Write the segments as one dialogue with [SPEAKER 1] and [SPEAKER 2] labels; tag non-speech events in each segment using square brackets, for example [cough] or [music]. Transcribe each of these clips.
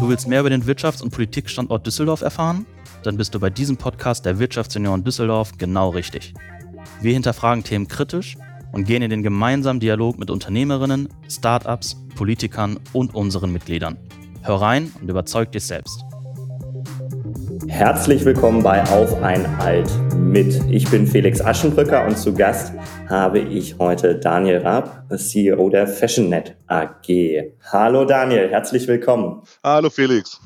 [SPEAKER 1] Du willst mehr über den Wirtschafts- und Politikstandort Düsseldorf erfahren? Dann bist du bei diesem Podcast der Wirtschaftsunion Düsseldorf genau richtig. Wir hinterfragen Themen kritisch und gehen in den gemeinsamen Dialog mit Unternehmerinnen, Startups, Politikern und unseren Mitgliedern. Hör rein und überzeug dich selbst.
[SPEAKER 2] Herzlich willkommen bei Auf ein Alt mit. Ich bin Felix Aschenbrücker und zu Gast habe ich heute Daniel Raab, CEO der FashionNet AG. Hallo Daniel, herzlich willkommen.
[SPEAKER 3] Hallo Felix.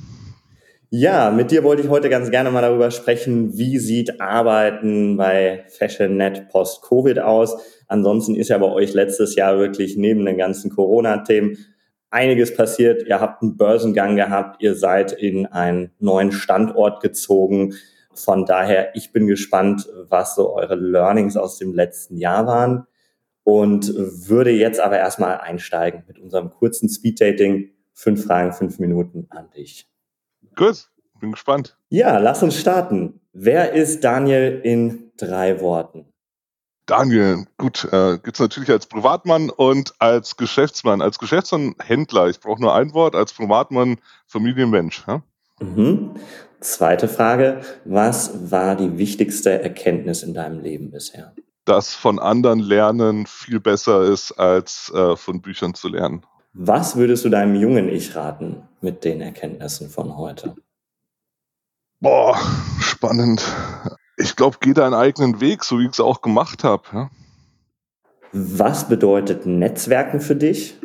[SPEAKER 2] Ja, mit dir wollte ich heute ganz gerne mal darüber sprechen, wie sieht Arbeiten bei FashionNet post-Covid aus. Ansonsten ist ja bei euch letztes Jahr wirklich neben den ganzen Corona-Themen einiges passiert. Ihr habt einen Börsengang gehabt, ihr seid in einen neuen Standort gezogen. Von daher, ich bin gespannt, was so eure Learnings aus dem letzten Jahr waren und würde jetzt aber erstmal einsteigen mit unserem kurzen Speed-Dating. Fünf Fragen, fünf Minuten an dich.
[SPEAKER 3] Gut, bin gespannt.
[SPEAKER 2] Ja, lass uns starten. Wer ist Daniel in drei Worten?
[SPEAKER 3] Daniel, gut, äh, gibt natürlich als Privatmann und als Geschäftsmann. Als Geschäftsmann Händler, ich brauche nur ein Wort, als Privatmann Familienmensch. Ja?
[SPEAKER 2] Mhm. Zweite Frage, was war die wichtigste Erkenntnis in deinem Leben bisher?
[SPEAKER 3] Dass von anderen lernen viel besser ist, als äh, von Büchern zu lernen.
[SPEAKER 2] Was würdest du deinem jungen Ich raten mit den Erkenntnissen von heute?
[SPEAKER 3] Boah, spannend ich glaube, geh deinen eigenen Weg, so wie ich es auch gemacht habe. Ja.
[SPEAKER 2] Was bedeutet Netzwerken für dich?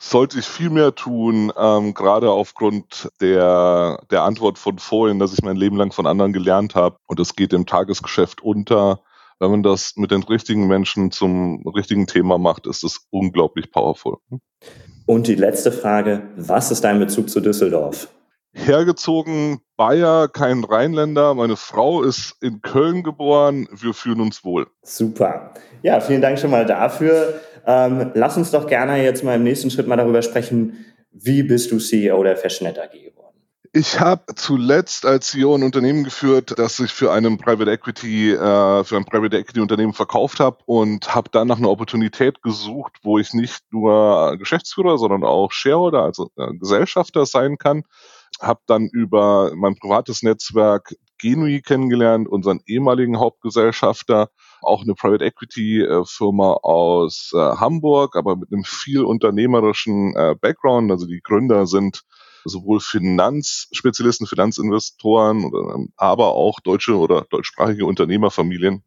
[SPEAKER 3] Sollte ich viel mehr tun, ähm, gerade aufgrund der, der Antwort von vorhin, dass ich mein Leben lang von anderen gelernt habe und es geht im Tagesgeschäft unter. Wenn man das mit den richtigen Menschen zum richtigen Thema macht, ist das unglaublich powerful.
[SPEAKER 2] Und die letzte Frage, was ist dein Bezug zu Düsseldorf?
[SPEAKER 3] Hergezogen, Bayer, kein Rheinländer. Meine Frau ist in Köln geboren. Wir fühlen uns wohl.
[SPEAKER 2] Super. Ja, vielen Dank schon mal dafür. Ähm, lass uns doch gerne jetzt mal im nächsten Schritt mal darüber sprechen, wie bist du CEO der FashionNet AG geworden?
[SPEAKER 3] Ich habe zuletzt als CEO ein Unternehmen geführt, das ich für einen Private Equity, äh, für ein Private Equity Unternehmen verkauft habe und habe dann nach einer Opportunität gesucht, wo ich nicht nur Geschäftsführer, sondern auch Shareholder, also äh, Gesellschafter sein kann habe dann über mein privates Netzwerk Genui kennengelernt, unseren ehemaligen Hauptgesellschafter, auch eine Private Equity äh, Firma aus äh, Hamburg, aber mit einem viel unternehmerischen äh, Background. Also die Gründer sind sowohl Finanzspezialisten, Finanzinvestoren, ähm, aber auch deutsche oder deutschsprachige Unternehmerfamilien,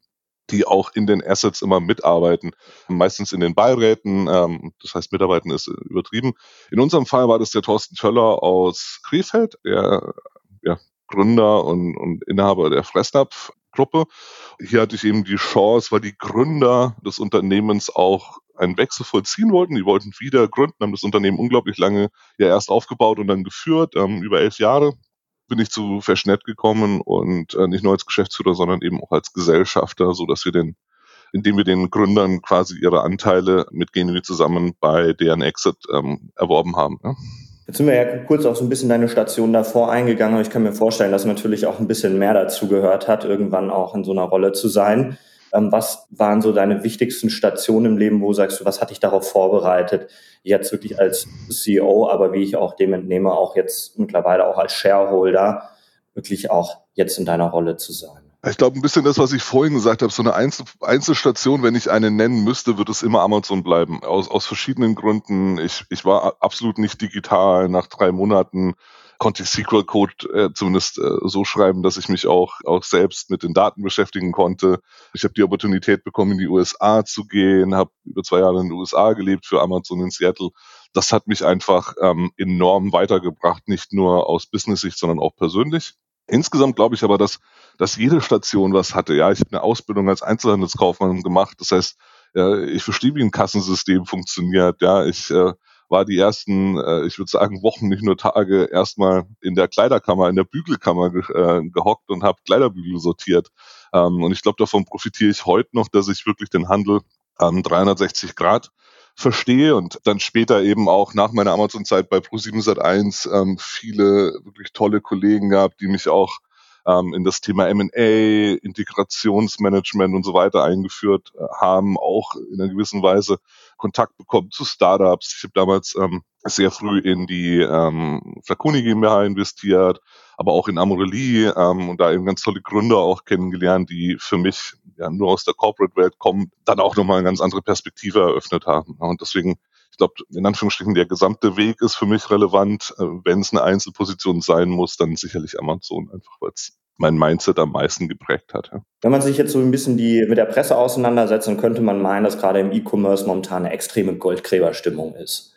[SPEAKER 3] die auch in den Assets immer mitarbeiten, meistens in den Beiräten, ähm, das heißt mitarbeiten ist übertrieben. In unserem Fall war das der Thorsten Töller aus Krefeld, der ja, Gründer und, und Inhaber der Fressnapf-Gruppe. Hier hatte ich eben die Chance, weil die Gründer des Unternehmens auch einen Wechsel vollziehen wollten. Die wollten wieder gründen, haben das Unternehmen unglaublich lange ja erst aufgebaut und dann geführt, ähm, über elf Jahre bin ich zu Fashionet gekommen und äh, nicht nur als Geschäftsführer, sondern eben auch als Gesellschafter, so dass wir den, indem wir den Gründern quasi ihre Anteile mit Genui zusammen bei deren Exit ähm, erworben haben. Ja.
[SPEAKER 2] Jetzt sind wir ja kurz auch so ein bisschen deine Station davor eingegangen, ich kann mir vorstellen, dass natürlich auch ein bisschen mehr dazu gehört hat, irgendwann auch in so einer Rolle zu sein. Ähm, was waren so deine wichtigsten Stationen im Leben, wo sagst du, was hat dich darauf vorbereitet, jetzt wirklich als CEO, aber wie ich auch dem entnehme, auch jetzt mittlerweile auch als Shareholder, wirklich auch jetzt in deiner Rolle zu sein?
[SPEAKER 3] Ich glaube, ein bisschen das, was ich vorhin gesagt habe, so eine Einzel Einzelstation, wenn ich eine nennen müsste, wird es immer Amazon bleiben. Aus, aus verschiedenen Gründen. Ich, ich war absolut nicht digital. Nach drei Monaten konnte ich SQL-Code äh, zumindest äh, so schreiben, dass ich mich auch, auch selbst mit den Daten beschäftigen konnte. Ich habe die Opportunität bekommen, in die USA zu gehen, habe über zwei Jahre in den USA gelebt für Amazon in Seattle. Das hat mich einfach ähm, enorm weitergebracht, nicht nur aus Business-Sicht, sondern auch persönlich. Insgesamt glaube ich aber, dass, dass jede Station was hatte. Ja, ich habe eine Ausbildung als Einzelhandelskaufmann gemacht. Das heißt, ja, ich verstehe, wie ein Kassensystem funktioniert. Ja, ich äh, war die ersten, äh, ich würde sagen, Wochen, nicht nur Tage, erstmal in der Kleiderkammer, in der Bügelkammer ge äh, gehockt und habe Kleiderbügel sortiert. Ähm, und ich glaube, davon profitiere ich heute noch, dass ich wirklich den Handel ähm, 360 Grad verstehe und dann später eben auch nach meiner Amazon-Zeit bei Pro7 Sat1 ähm, viele wirklich tolle Kollegen gehabt, die mich auch ähm, in das Thema M&A, Integrationsmanagement und so weiter eingeführt äh, haben, auch in einer gewissen Weise Kontakt bekommen zu Startups. Ich habe damals ähm, sehr früh in die ähm, Flaconi GmbH investiert, aber auch in Amorelie ähm, und da eben ganz tolle Gründer auch kennengelernt, die für mich ja nur aus der Corporate-Welt kommen, dann auch nochmal eine ganz andere Perspektive eröffnet haben. Und deswegen, ich glaube, in Anführungsstrichen, der gesamte Weg ist für mich relevant. Äh, Wenn es eine Einzelposition sein muss, dann sicherlich Amazon, einfach weil es mein Mindset am meisten geprägt hat.
[SPEAKER 2] Wenn man sich jetzt so ein bisschen die, mit der Presse auseinandersetzt, dann könnte man meinen, dass gerade im E-Commerce momentan eine extreme Goldgräberstimmung ist.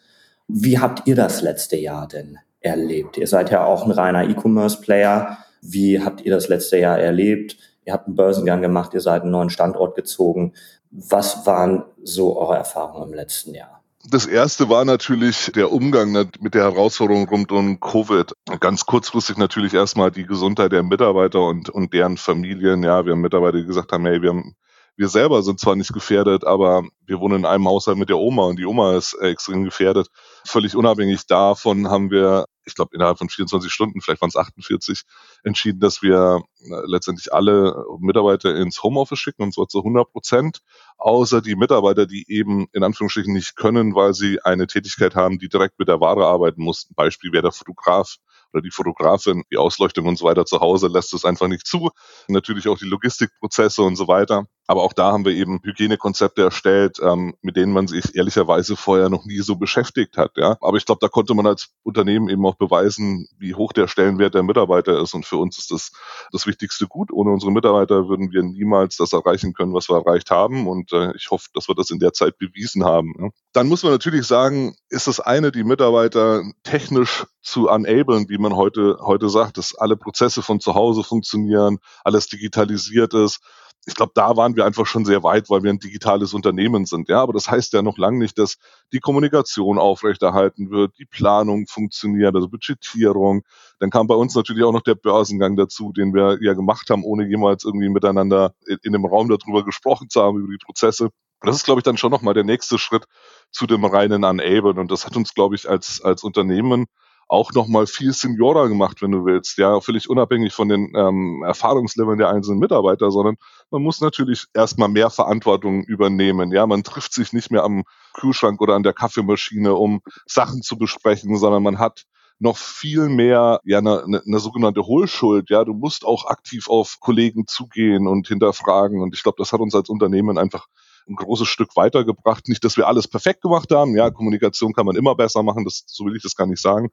[SPEAKER 2] Wie habt ihr das letzte Jahr denn erlebt? Ihr seid ja auch ein reiner E-Commerce-Player. Wie habt ihr das letzte Jahr erlebt? Ihr habt einen Börsengang gemacht, ihr seid einen neuen Standort gezogen. Was waren so eure Erfahrungen im letzten Jahr?
[SPEAKER 3] Das erste war natürlich der Umgang mit der Herausforderung rund um Covid. Ganz kurzfristig natürlich erstmal die Gesundheit der Mitarbeiter und, und deren Familien. Ja, wir haben Mitarbeiter, die gesagt haben, hey, wir haben wir selber sind zwar nicht gefährdet, aber wir wohnen in einem Haushalt mit der Oma und die Oma ist äh, extrem gefährdet. Völlig unabhängig davon haben wir, ich glaube, innerhalb von 24 Stunden, vielleicht waren es 48, entschieden, dass wir äh, letztendlich alle Mitarbeiter ins Homeoffice schicken und zwar zu 100 Prozent, außer die Mitarbeiter, die eben in Anführungsstrichen nicht können, weil sie eine Tätigkeit haben, die direkt mit der Ware arbeiten mussten. Beispiel wäre der Fotograf oder die Fotografin, die Ausleuchtung und so weiter zu Hause lässt es einfach nicht zu. Natürlich auch die Logistikprozesse und so weiter. Aber auch da haben wir eben Hygienekonzepte erstellt, ähm, mit denen man sich ehrlicherweise vorher noch nie so beschäftigt hat. Ja. Aber ich glaube, da konnte man als Unternehmen eben auch beweisen, wie hoch der Stellenwert der Mitarbeiter ist. Und für uns ist das das wichtigste Gut. Ohne unsere Mitarbeiter würden wir niemals das erreichen können, was wir erreicht haben. Und äh, ich hoffe, dass wir das in der Zeit bewiesen haben. Ja. Dann muss man natürlich sagen, ist das eine, die Mitarbeiter technisch zu enablen, wie man heute, heute sagt, dass alle Prozesse von zu Hause funktionieren, alles digitalisiert ist ich glaube, da waren wir einfach schon sehr weit, weil wir ein digitales Unternehmen sind. Ja, aber das heißt ja noch lange nicht, dass die Kommunikation aufrechterhalten wird, die Planung funktioniert, also Budgetierung. Dann kam bei uns natürlich auch noch der Börsengang dazu, den wir ja gemacht haben, ohne jemals irgendwie miteinander in, dem Raum darüber gesprochen zu haben, über die Prozesse. Das ist, glaube ich, dann schon nochmal der nächste Schritt zu dem reinen Unable. Und das hat uns, glaube ich, als, als Unternehmen auch nochmal viel Seniorer gemacht, wenn du willst. Ja, völlig unabhängig von den ähm, Erfahrungsleveln der einzelnen Mitarbeiter, sondern man muss natürlich erstmal mehr Verantwortung übernehmen. Ja, man trifft sich nicht mehr am Kühlschrank oder an der Kaffeemaschine, um Sachen zu besprechen, sondern man hat noch viel mehr ja eine, eine, eine sogenannte Hohlschuld. Ja, du musst auch aktiv auf Kollegen zugehen und hinterfragen. Und ich glaube, das hat uns als Unternehmen einfach ein großes Stück weitergebracht. Nicht, dass wir alles perfekt gemacht haben. Ja, Kommunikation kann man immer besser machen. Das, so will ich das gar nicht sagen.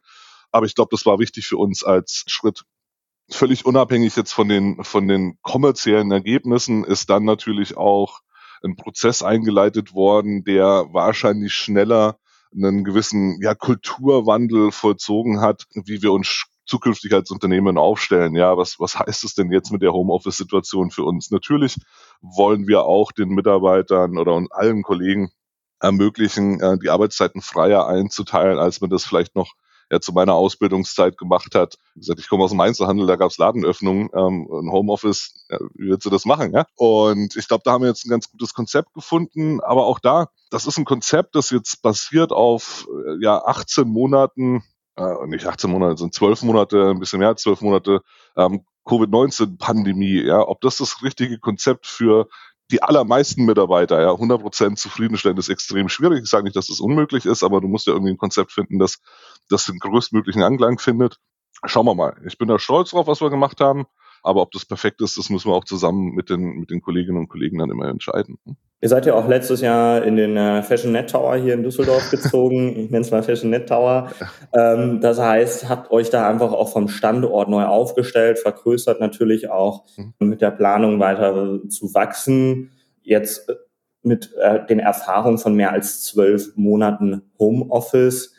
[SPEAKER 3] Aber ich glaube, das war wichtig für uns als Schritt. Völlig unabhängig jetzt von den, von den kommerziellen Ergebnissen ist dann natürlich auch ein Prozess eingeleitet worden, der wahrscheinlich schneller einen gewissen ja, Kulturwandel vollzogen hat, wie wir uns zukünftig als Unternehmen aufstellen. Ja, was, was heißt es denn jetzt mit der Homeoffice-Situation für uns? Natürlich wollen wir auch den Mitarbeitern oder allen Kollegen ermöglichen, äh, die Arbeitszeiten freier einzuteilen, als man das vielleicht noch ja, zu meiner Ausbildungszeit gemacht hat. Wie gesagt, ich komme aus dem Einzelhandel, da gab es Ladenöffnungen, ähm, ein Homeoffice, ja, wie willst du das machen? Ja? Und ich glaube, da haben wir jetzt ein ganz gutes Konzept gefunden. Aber auch da, das ist ein Konzept, das jetzt basiert auf äh, ja 18 Monaten äh, nicht 18 Monate, sind 12 Monate, ein bisschen mehr als 12 Monate ähm, Covid-19-Pandemie. Ja, ob das das richtige Konzept für die allermeisten Mitarbeiter, ja, 100% zufriedenstellen ist extrem schwierig. Ich sage nicht, dass das unmöglich ist, aber du musst ja irgendwie ein Konzept finden, das, das den größtmöglichen Anklang findet. Schauen wir mal. Ich bin da stolz drauf, was wir gemacht haben. Aber ob das perfekt ist, das müssen wir auch zusammen mit den, mit den Kolleginnen und Kollegen dann immer entscheiden.
[SPEAKER 2] Ihr seid ja auch letztes Jahr in den äh, Fashion Net Tower hier in Düsseldorf [laughs] gezogen. ich nenne es mal Fashion Net Tower. Ähm, das heißt, habt euch da einfach auch vom Standort neu aufgestellt, vergrößert natürlich auch mhm. mit der Planung weiter zu wachsen. Jetzt äh, mit äh, den Erfahrungen von mehr als zwölf Monaten Homeoffice.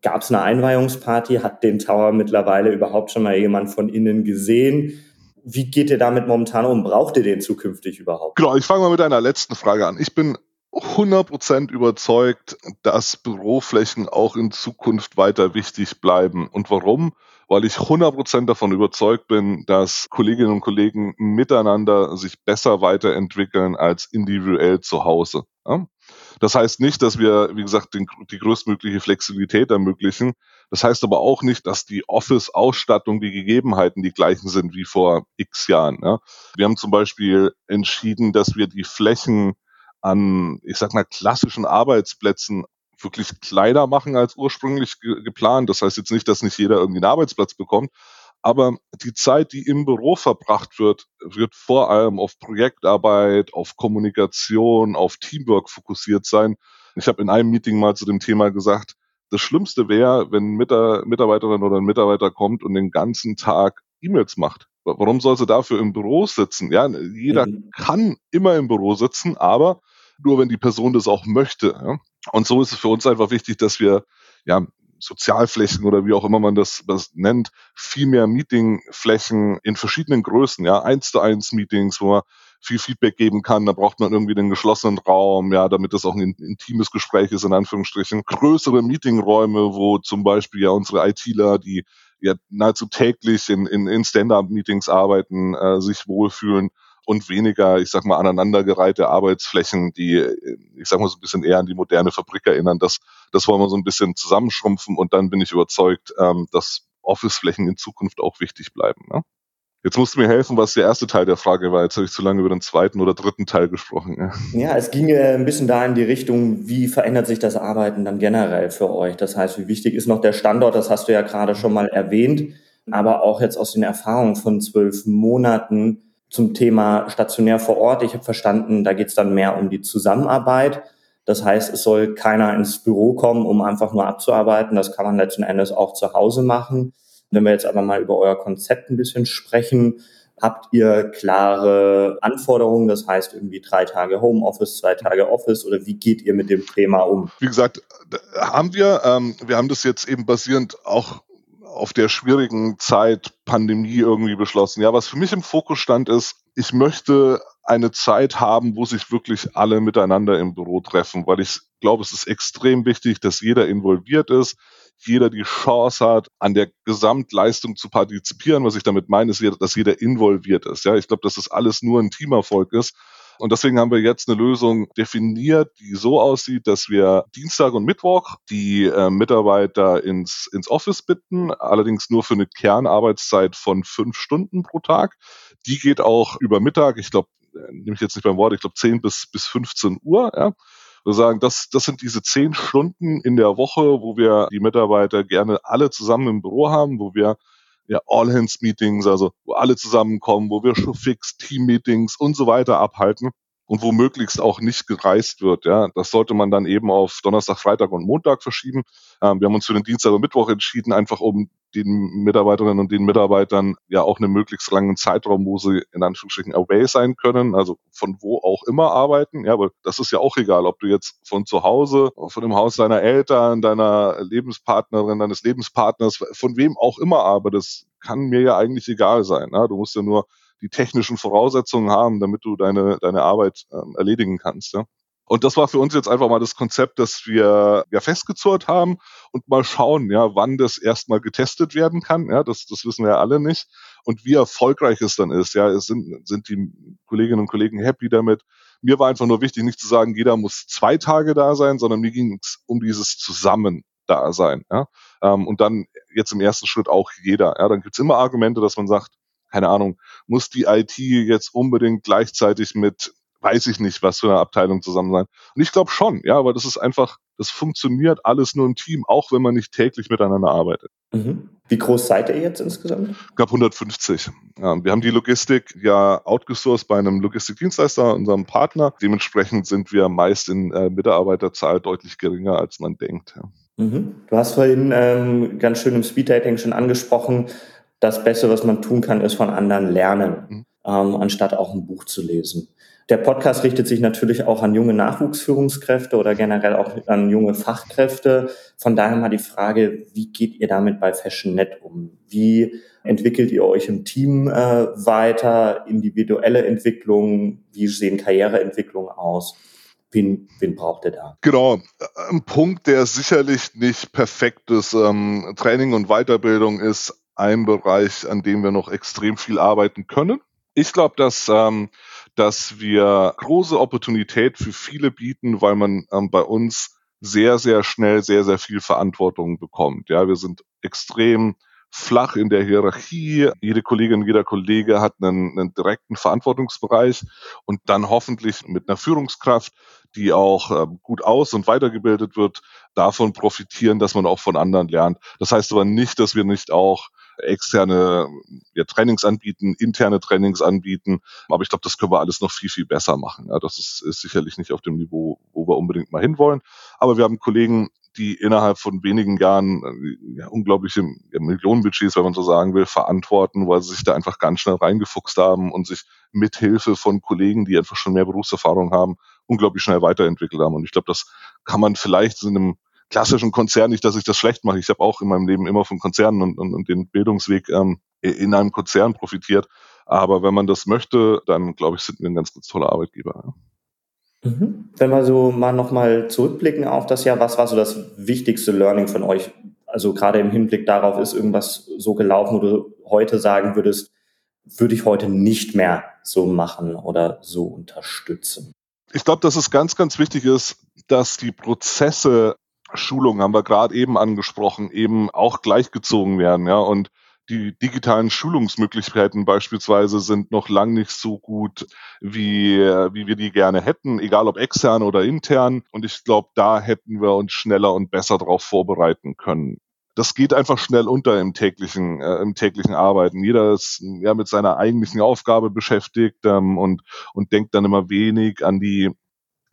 [SPEAKER 2] Gab es eine Einweihungsparty? Hat den Tower mittlerweile überhaupt schon mal jemand von innen gesehen? Wie geht ihr damit momentan um? Braucht ihr den zukünftig überhaupt?
[SPEAKER 3] Genau, ich fange mal mit einer letzten Frage an. Ich bin 100% überzeugt, dass Büroflächen auch in Zukunft weiter wichtig bleiben. Und warum? Weil ich 100% davon überzeugt bin, dass Kolleginnen und Kollegen miteinander sich besser weiterentwickeln als individuell zu Hause. Das heißt nicht, dass wir, wie gesagt, den, die größtmögliche Flexibilität ermöglichen. Das heißt aber auch nicht, dass die Office-Ausstattung, die Gegebenheiten die gleichen sind wie vor x Jahren. Ja. Wir haben zum Beispiel entschieden, dass wir die Flächen an, ich sag mal, klassischen Arbeitsplätzen wirklich kleiner machen als ursprünglich ge geplant. Das heißt jetzt nicht, dass nicht jeder irgendwie einen Arbeitsplatz bekommt, aber die Zeit, die im Büro verbracht wird, wird vor allem auf Projektarbeit, auf Kommunikation, auf Teamwork fokussiert sein. Ich habe in einem Meeting mal zu dem Thema gesagt, das Schlimmste wäre, wenn ein Mitarbeiterin oder ein Mitarbeiter kommt und den ganzen Tag E-Mails macht. Warum soll sie dafür im Büro sitzen? Ja, jeder mhm. kann immer im Büro sitzen, aber nur wenn die Person das auch möchte. Ja? Und so ist es für uns einfach wichtig, dass wir ja Sozialflächen oder wie auch immer man das, das nennt, viel mehr Meetingflächen in verschiedenen Größen, ja, eins zu eins Meetings, wo man viel Feedback geben kann. Da braucht man irgendwie den geschlossenen Raum, ja, damit das auch ein intimes Gespräch ist, in Anführungsstrichen. Größere Meetingräume, wo zum Beispiel ja unsere ITler, die ja nahezu täglich in, in, in Stand-up-Meetings arbeiten, äh, sich wohlfühlen und weniger, ich sag mal, aneinandergereihte Arbeitsflächen, die, ich sag mal, so ein bisschen eher an die moderne Fabrik erinnern. Das, das wollen wir so ein bisschen zusammenschrumpfen und dann bin ich überzeugt, ähm, dass Office-Flächen in Zukunft auch wichtig bleiben. Ne? Jetzt musst du mir helfen, was der erste Teil der Frage war. Jetzt habe ich zu lange über den zweiten oder dritten Teil gesprochen.
[SPEAKER 2] Ja, ja es ging äh, ein bisschen da in die Richtung, wie verändert sich das Arbeiten dann generell für euch? Das heißt, wie wichtig ist noch der Standort? Das hast du ja gerade schon mal erwähnt. Aber auch jetzt aus den Erfahrungen von zwölf Monaten zum Thema stationär vor Ort. Ich habe verstanden, da geht es dann mehr um die Zusammenarbeit. Das heißt, es soll keiner ins Büro kommen, um einfach nur abzuarbeiten. Das kann man letzten Endes auch zu Hause machen. Wenn wir jetzt aber mal über euer Konzept ein bisschen sprechen, habt ihr klare Anforderungen? Das heißt irgendwie drei Tage Homeoffice, zwei Tage Office oder wie geht ihr mit dem Thema um?
[SPEAKER 3] Wie gesagt, haben wir, ähm, wir haben das jetzt eben basierend auch auf der schwierigen Zeit Pandemie irgendwie beschlossen. Ja, was für mich im Fokus stand ist, ich möchte eine Zeit haben, wo sich wirklich alle miteinander im Büro treffen, weil ich glaube, es ist extrem wichtig, dass jeder involviert ist, jeder die Chance hat, an der Gesamtleistung zu partizipieren. Was ich damit meine, ist, dass jeder involviert ist. Ja, ich glaube, dass das alles nur ein Teamerfolg ist. Und deswegen haben wir jetzt eine Lösung definiert, die so aussieht, dass wir Dienstag und Mittwoch die äh, Mitarbeiter ins, ins Office bitten, allerdings nur für eine Kernarbeitszeit von fünf Stunden pro Tag. Die geht auch über Mittag, ich glaube, äh, nehme ich jetzt nicht beim Wort, ich glaube 10 bis, bis 15 Uhr. Ja. Wir sagen, das, das sind diese zehn Stunden in der Woche, wo wir die Mitarbeiter gerne alle zusammen im Büro haben, wo wir ja, All-Hands-Meetings, also wo alle zusammenkommen, wo wir schon fix Team-Meetings und so weiter abhalten und wo möglichst auch nicht gereist wird. Ja, das sollte man dann eben auf Donnerstag, Freitag und Montag verschieben. Ähm, wir haben uns für den Dienstag und Mittwoch entschieden, einfach um den Mitarbeiterinnen und den Mitarbeitern ja auch einen möglichst langen Zeitraum, wo sie in Anführungsstrichen away sein können, also von wo auch immer arbeiten. Ja, aber das ist ja auch egal, ob du jetzt von zu Hause, von dem Haus deiner Eltern, deiner Lebenspartnerin, deines Lebenspartners, von wem auch immer arbeitest, kann mir ja eigentlich egal sein. Ja? Du musst ja nur die technischen Voraussetzungen haben, damit du deine, deine Arbeit ähm, erledigen kannst. Ja? Und das war für uns jetzt einfach mal das Konzept, das wir ja festgezurrt haben und mal schauen, ja, wann das erstmal getestet werden kann. Ja, das, das wissen wir ja alle nicht. Und wie erfolgreich es dann ist. Ja, es sind, sind die Kolleginnen und Kollegen happy damit. Mir war einfach nur wichtig, nicht zu sagen, jeder muss zwei Tage da sein, sondern mir ging es um dieses Zusammen da sein. Ja? Ähm, und dann jetzt im ersten Schritt auch jeder. Ja? Dann gibt's immer Argumente, dass man sagt, keine Ahnung, muss die IT jetzt unbedingt gleichzeitig mit weiß ich nicht, was für eine Abteilung zusammen sein. Und ich glaube schon, ja, aber das ist einfach, das funktioniert alles nur im Team, auch wenn man nicht täglich miteinander arbeitet.
[SPEAKER 2] Mhm. Wie groß seid ihr jetzt insgesamt?
[SPEAKER 3] Ich glaube 150. Ja, wir haben die Logistik ja outgesourced bei einem Logistikdienstleister, unserem Partner. Dementsprechend sind wir meist in äh, Mitarbeiterzahl deutlich geringer, als man denkt. Ja.
[SPEAKER 2] Mhm. Du hast vorhin ähm, ganz schön im Speeddating schon angesprochen, das Beste, was man tun kann, ist von anderen lernen, mhm. ähm, anstatt auch ein Buch zu lesen. Der Podcast richtet sich natürlich auch an junge Nachwuchsführungskräfte oder generell auch an junge Fachkräfte. Von daher mal die Frage, wie geht ihr damit bei FashionNet um? Wie entwickelt ihr euch im Team äh, weiter? Individuelle Entwicklung? Wie sehen Karriereentwicklungen aus? Wen, wen braucht ihr da?
[SPEAKER 3] Genau, ein Punkt, der sicherlich nicht perfekt ist. Ähm, Training und Weiterbildung ist ein Bereich, an dem wir noch extrem viel arbeiten können. Ich glaube, dass ähm, dass wir große Opportunität für viele bieten, weil man ähm, bei uns sehr, sehr schnell sehr, sehr viel Verantwortung bekommt. Ja, wir sind extrem flach in der Hierarchie. Jede Kollegin, jeder Kollege hat einen, einen direkten Verantwortungsbereich und dann hoffentlich mit einer Führungskraft, die auch äh, gut aus- und weitergebildet wird, davon profitieren, dass man auch von anderen lernt. Das heißt aber nicht, dass wir nicht auch externe ja, Trainings anbieten, interne Trainings anbieten. Aber ich glaube, das können wir alles noch viel, viel besser machen. Ja, das ist, ist sicherlich nicht auf dem Niveau, wo wir unbedingt mal hinwollen. Aber wir haben Kollegen, die innerhalb von wenigen Jahren äh, ja, unglaubliche Millionenbudgets, wenn man so sagen will, verantworten, weil sie sich da einfach ganz schnell reingefuchst haben und sich mit Hilfe von Kollegen, die einfach schon mehr Berufserfahrung haben, unglaublich schnell weiterentwickelt haben. Und ich glaube, das kann man vielleicht in einem klassischen Konzern, nicht, dass ich das schlecht mache. Ich habe auch in meinem Leben immer von Konzernen und, und, und den Bildungsweg ähm, in einem Konzern profitiert. Aber wenn man das möchte, dann glaube ich, sind wir ein ganz, ganz toller Arbeitgeber.
[SPEAKER 2] Ja. Mhm. Wenn wir so mal nochmal zurückblicken auf das Jahr, was war so das wichtigste Learning von euch? Also gerade im Hinblick darauf, ist irgendwas so gelaufen, wo du heute sagen würdest, würde ich heute nicht mehr so machen oder so unterstützen?
[SPEAKER 3] Ich glaube, dass es ganz, ganz wichtig ist, dass die Prozesse Schulung haben wir gerade eben angesprochen, eben auch gleichgezogen werden, ja. Und die digitalen Schulungsmöglichkeiten beispielsweise sind noch lang nicht so gut, wie, wie wir die gerne hätten, egal ob extern oder intern. Und ich glaube, da hätten wir uns schneller und besser darauf vorbereiten können. Das geht einfach schnell unter im täglichen, äh, im täglichen Arbeiten. Jeder ist ja mit seiner eigentlichen Aufgabe beschäftigt ähm, und, und denkt dann immer wenig an die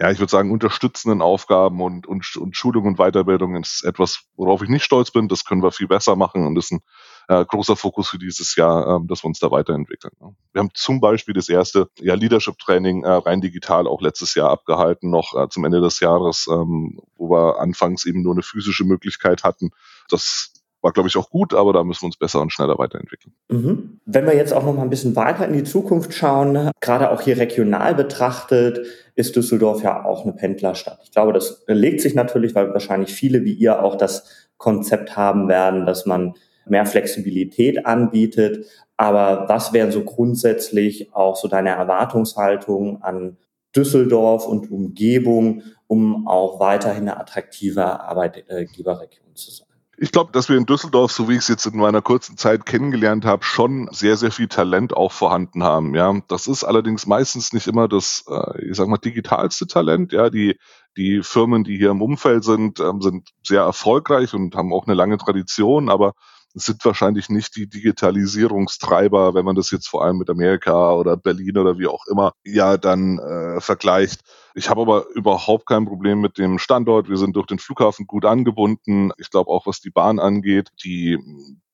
[SPEAKER 3] ja, ich würde sagen, unterstützenden Aufgaben und, und, und Schulung und Weiterbildung ist etwas, worauf ich nicht stolz bin. Das können wir viel besser machen und ist ein äh, großer Fokus für dieses Jahr, ähm, dass wir uns da weiterentwickeln. Ne? Wir haben zum Beispiel das erste ja, Leadership-Training äh, rein digital auch letztes Jahr abgehalten, noch äh, zum Ende des Jahres, ähm, wo wir anfangs eben nur eine physische Möglichkeit hatten. Das war, glaube ich, auch gut, aber da müssen wir uns besser und schneller weiterentwickeln.
[SPEAKER 2] Mhm. Wenn wir jetzt auch noch mal ein bisschen weiter in die Zukunft schauen, gerade auch hier regional betrachtet, ist Düsseldorf ja auch eine Pendlerstadt. Ich glaube, das legt sich natürlich, weil wahrscheinlich viele wie ihr auch das Konzept haben werden, dass man mehr Flexibilität anbietet. Aber was wären so grundsätzlich auch so deine Erwartungshaltung an Düsseldorf und Umgebung, um auch weiterhin eine attraktive Arbeitgeberregion zu sein?
[SPEAKER 3] Ich glaube, dass wir in Düsseldorf, so wie ich es jetzt in meiner kurzen Zeit kennengelernt habe, schon sehr, sehr viel Talent auch vorhanden haben. Ja, das ist allerdings meistens nicht immer das, äh, ich sag mal, digitalste Talent. Ja, die die Firmen, die hier im Umfeld sind, ähm, sind sehr erfolgreich und haben auch eine lange Tradition, aber sind wahrscheinlich nicht die Digitalisierungstreiber, wenn man das jetzt vor allem mit Amerika oder Berlin oder wie auch immer ja dann äh, vergleicht. Ich habe aber überhaupt kein Problem mit dem Standort. Wir sind durch den Flughafen gut angebunden. Ich glaube auch, was die Bahn angeht, die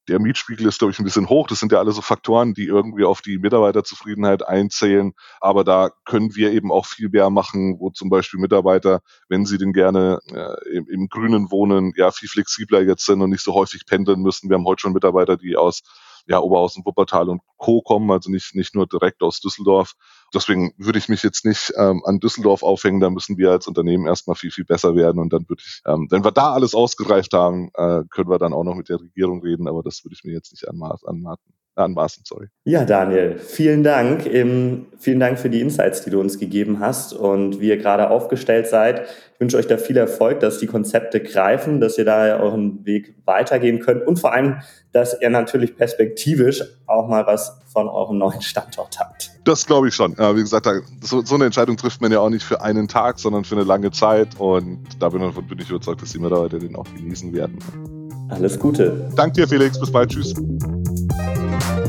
[SPEAKER 3] der Mietspiegel ist, glaube ich, ein bisschen hoch. Das sind ja alle so Faktoren, die irgendwie auf die Mitarbeiterzufriedenheit einzählen. Aber da können wir eben auch viel mehr machen, wo zum Beispiel Mitarbeiter, wenn sie denn gerne äh, im, im Grünen wohnen, ja viel flexibler jetzt sind und nicht so häufig pendeln müssen. Wir haben heute schon Mitarbeiter, die aus ja, Oberhausen, Wuppertal und Co. kommen, also nicht, nicht nur direkt aus Düsseldorf. Deswegen würde ich mich jetzt nicht ähm, an Düsseldorf aufhängen, da müssen wir als Unternehmen erstmal viel, viel besser werden und dann würde ich, ähm, wenn wir da alles ausgereift haben, äh, können wir dann auch noch mit der Regierung reden, aber das würde ich mir jetzt nicht anmaßen. Anmaßen sorry.
[SPEAKER 2] Ja, Daniel, vielen Dank. Ähm, vielen Dank für die Insights, die du uns gegeben hast und wie ihr gerade aufgestellt seid. Ich wünsche euch da viel Erfolg, dass die Konzepte greifen, dass ihr da euren Weg weitergehen könnt und vor allem, dass ihr natürlich perspektivisch auch mal was von eurem neuen Standort habt.
[SPEAKER 3] Das glaube ich schon. Wie gesagt, so, eine Entscheidung trifft man ja auch nicht für einen Tag, sondern für eine lange Zeit und da bin, bin ich überzeugt, dass die Mitarbeiter den auch genießen werden.
[SPEAKER 2] Alles Gute.
[SPEAKER 3] Danke dir, Felix. Bis bald. Tschüss. Bye.